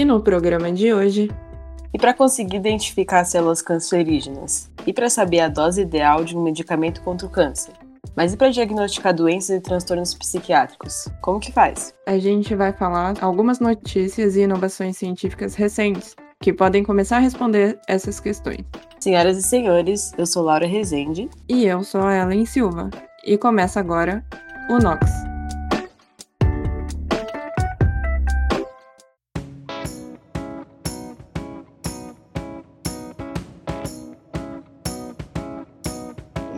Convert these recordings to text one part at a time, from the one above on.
E no programa de hoje. E para conseguir identificar células cancerígenas? E para saber a dose ideal de um medicamento contra o câncer? Mas e para diagnosticar doenças e transtornos psiquiátricos? Como que faz? A gente vai falar algumas notícias e inovações científicas recentes que podem começar a responder essas questões. Senhoras e senhores, eu sou Laura Rezende. E eu sou a Ellen Silva. E começa agora o Nox.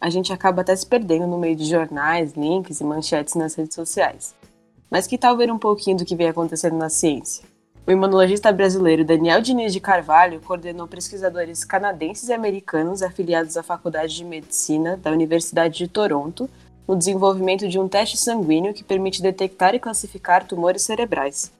A gente acaba até se perdendo no meio de jornais, links e manchetes nas redes sociais. Mas que tal ver um pouquinho do que vem acontecendo na ciência? O imunologista brasileiro Daniel Diniz de Carvalho coordenou pesquisadores canadenses e americanos afiliados à Faculdade de Medicina da Universidade de Toronto no desenvolvimento de um teste sanguíneo que permite detectar e classificar tumores cerebrais.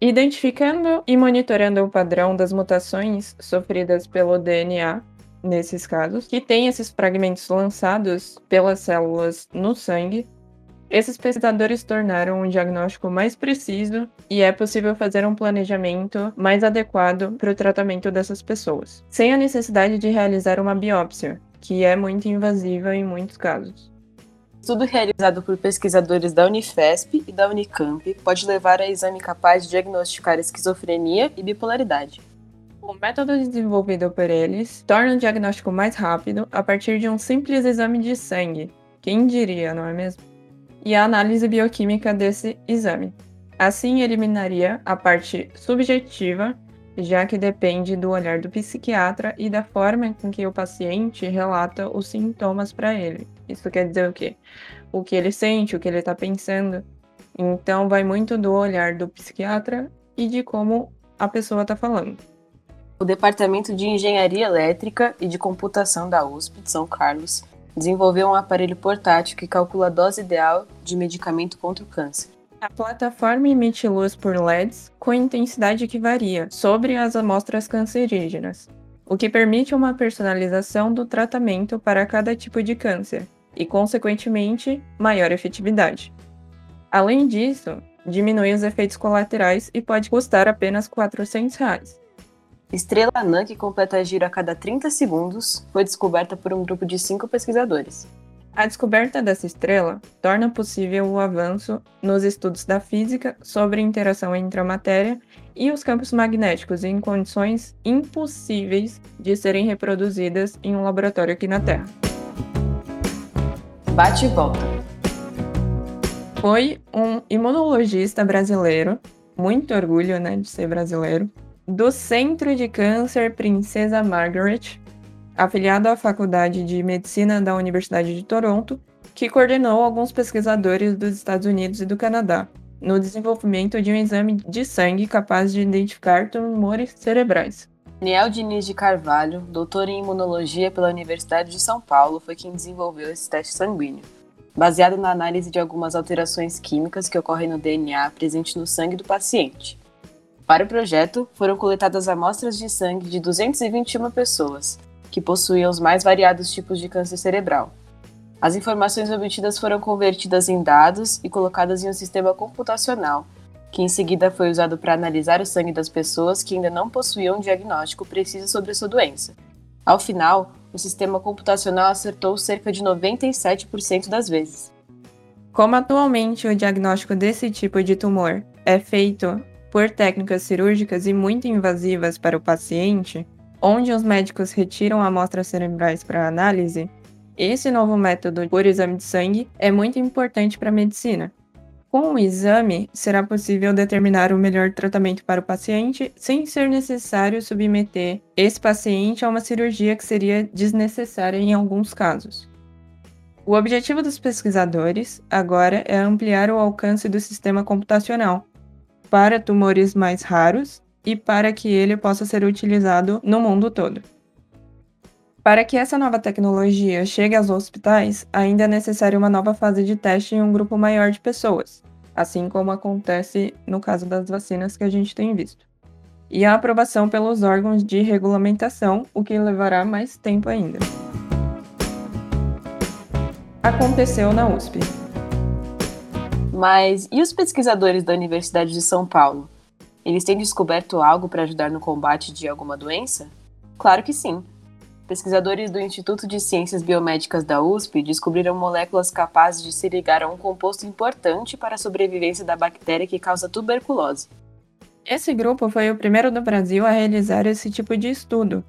Identificando e monitorando o padrão das mutações sofridas pelo DNA nesses casos, que tem esses fragmentos lançados pelas células no sangue. Esses pesquisadores tornaram um diagnóstico mais preciso e é possível fazer um planejamento mais adequado para o tratamento dessas pessoas, sem a necessidade de realizar uma biópsia, que é muito invasiva em muitos casos. Estudo realizado por pesquisadores da Unifesp e da Unicamp pode levar a exame capaz de diagnosticar esquizofrenia e bipolaridade. O método desenvolvido por eles torna o diagnóstico mais rápido a partir de um simples exame de sangue. Quem diria, não é mesmo? E a análise bioquímica desse exame. Assim, eliminaria a parte subjetiva, já que depende do olhar do psiquiatra e da forma com que o paciente relata os sintomas para ele. Isso quer dizer o quê? O que ele sente, o que ele está pensando. Então, vai muito do olhar do psiquiatra e de como a pessoa está falando o Departamento de Engenharia Elétrica e de Computação da USP de São Carlos desenvolveu um aparelho portátil que calcula a dose ideal de medicamento contra o câncer. A plataforma emite luz por LEDs com intensidade que varia sobre as amostras cancerígenas, o que permite uma personalização do tratamento para cada tipo de câncer e, consequentemente, maior efetividade. Além disso, diminui os efeitos colaterais e pode custar apenas 400 reais. Estrela anã, que completa giro a cada 30 segundos, foi descoberta por um grupo de cinco pesquisadores. A descoberta dessa estrela torna possível o avanço nos estudos da física sobre a interação entre a matéria e os campos magnéticos em condições impossíveis de serem reproduzidas em um laboratório aqui na Terra. Bate e volta. Foi um imunologista brasileiro, muito orgulho né, de ser brasileiro, do Centro de Câncer Princesa Margaret, afiliado à Faculdade de Medicina da Universidade de Toronto, que coordenou alguns pesquisadores dos Estados Unidos e do Canadá no desenvolvimento de um exame de sangue capaz de identificar tumores cerebrais. Daniel Diniz de Carvalho, doutor em imunologia pela Universidade de São Paulo, foi quem desenvolveu esse teste sanguíneo, baseado na análise de algumas alterações químicas que ocorrem no DNA presente no sangue do paciente. Para o projeto, foram coletadas amostras de sangue de 221 pessoas, que possuíam os mais variados tipos de câncer cerebral. As informações obtidas foram convertidas em dados e colocadas em um sistema computacional, que em seguida foi usado para analisar o sangue das pessoas que ainda não possuíam um diagnóstico preciso sobre a sua doença. Ao final, o sistema computacional acertou cerca de 97% das vezes. Como atualmente o diagnóstico desse tipo de tumor é feito por técnicas cirúrgicas e muito invasivas para o paciente, onde os médicos retiram amostras cerebrais para análise, esse novo método por exame de sangue é muito importante para a medicina. Com o exame, será possível determinar o melhor tratamento para o paciente sem ser necessário submeter esse paciente a uma cirurgia que seria desnecessária em alguns casos. O objetivo dos pesquisadores agora é ampliar o alcance do sistema computacional, para tumores mais raros e para que ele possa ser utilizado no mundo todo. Para que essa nova tecnologia chegue aos hospitais, ainda é necessária uma nova fase de teste em um grupo maior de pessoas, assim como acontece no caso das vacinas que a gente tem visto. E a aprovação pelos órgãos de regulamentação, o que levará mais tempo ainda. Aconteceu na USP. Mas e os pesquisadores da Universidade de São Paulo? Eles têm descoberto algo para ajudar no combate de alguma doença? Claro que sim. Pesquisadores do Instituto de Ciências Biomédicas da USP descobriram moléculas capazes de se ligar a um composto importante para a sobrevivência da bactéria que causa tuberculose. Esse grupo foi o primeiro do Brasil a realizar esse tipo de estudo.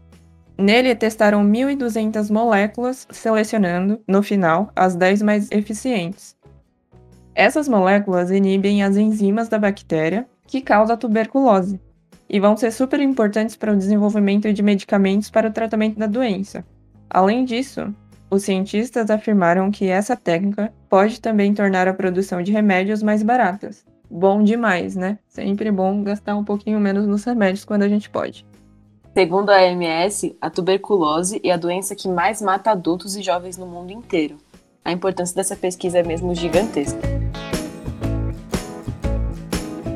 Nele, testaram 1.200 moléculas, selecionando, no final, as 10 mais eficientes. Essas moléculas inibem as enzimas da bactéria que causa a tuberculose e vão ser super importantes para o desenvolvimento de medicamentos para o tratamento da doença. Além disso, os cientistas afirmaram que essa técnica pode também tornar a produção de remédios mais baratas. Bom demais, né? Sempre bom gastar um pouquinho menos nos remédios quando a gente pode. Segundo a OMS, a tuberculose é a doença que mais mata adultos e jovens no mundo inteiro. A importância dessa pesquisa é mesmo gigantesca.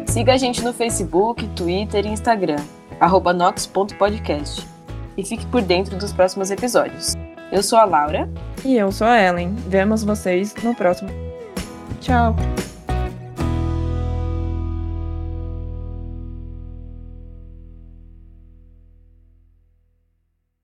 Siga a gente no Facebook, Twitter e Instagram, nox.podcast. E fique por dentro dos próximos episódios. Eu sou a Laura. E eu sou a Ellen. Vemos vocês no próximo. Tchau!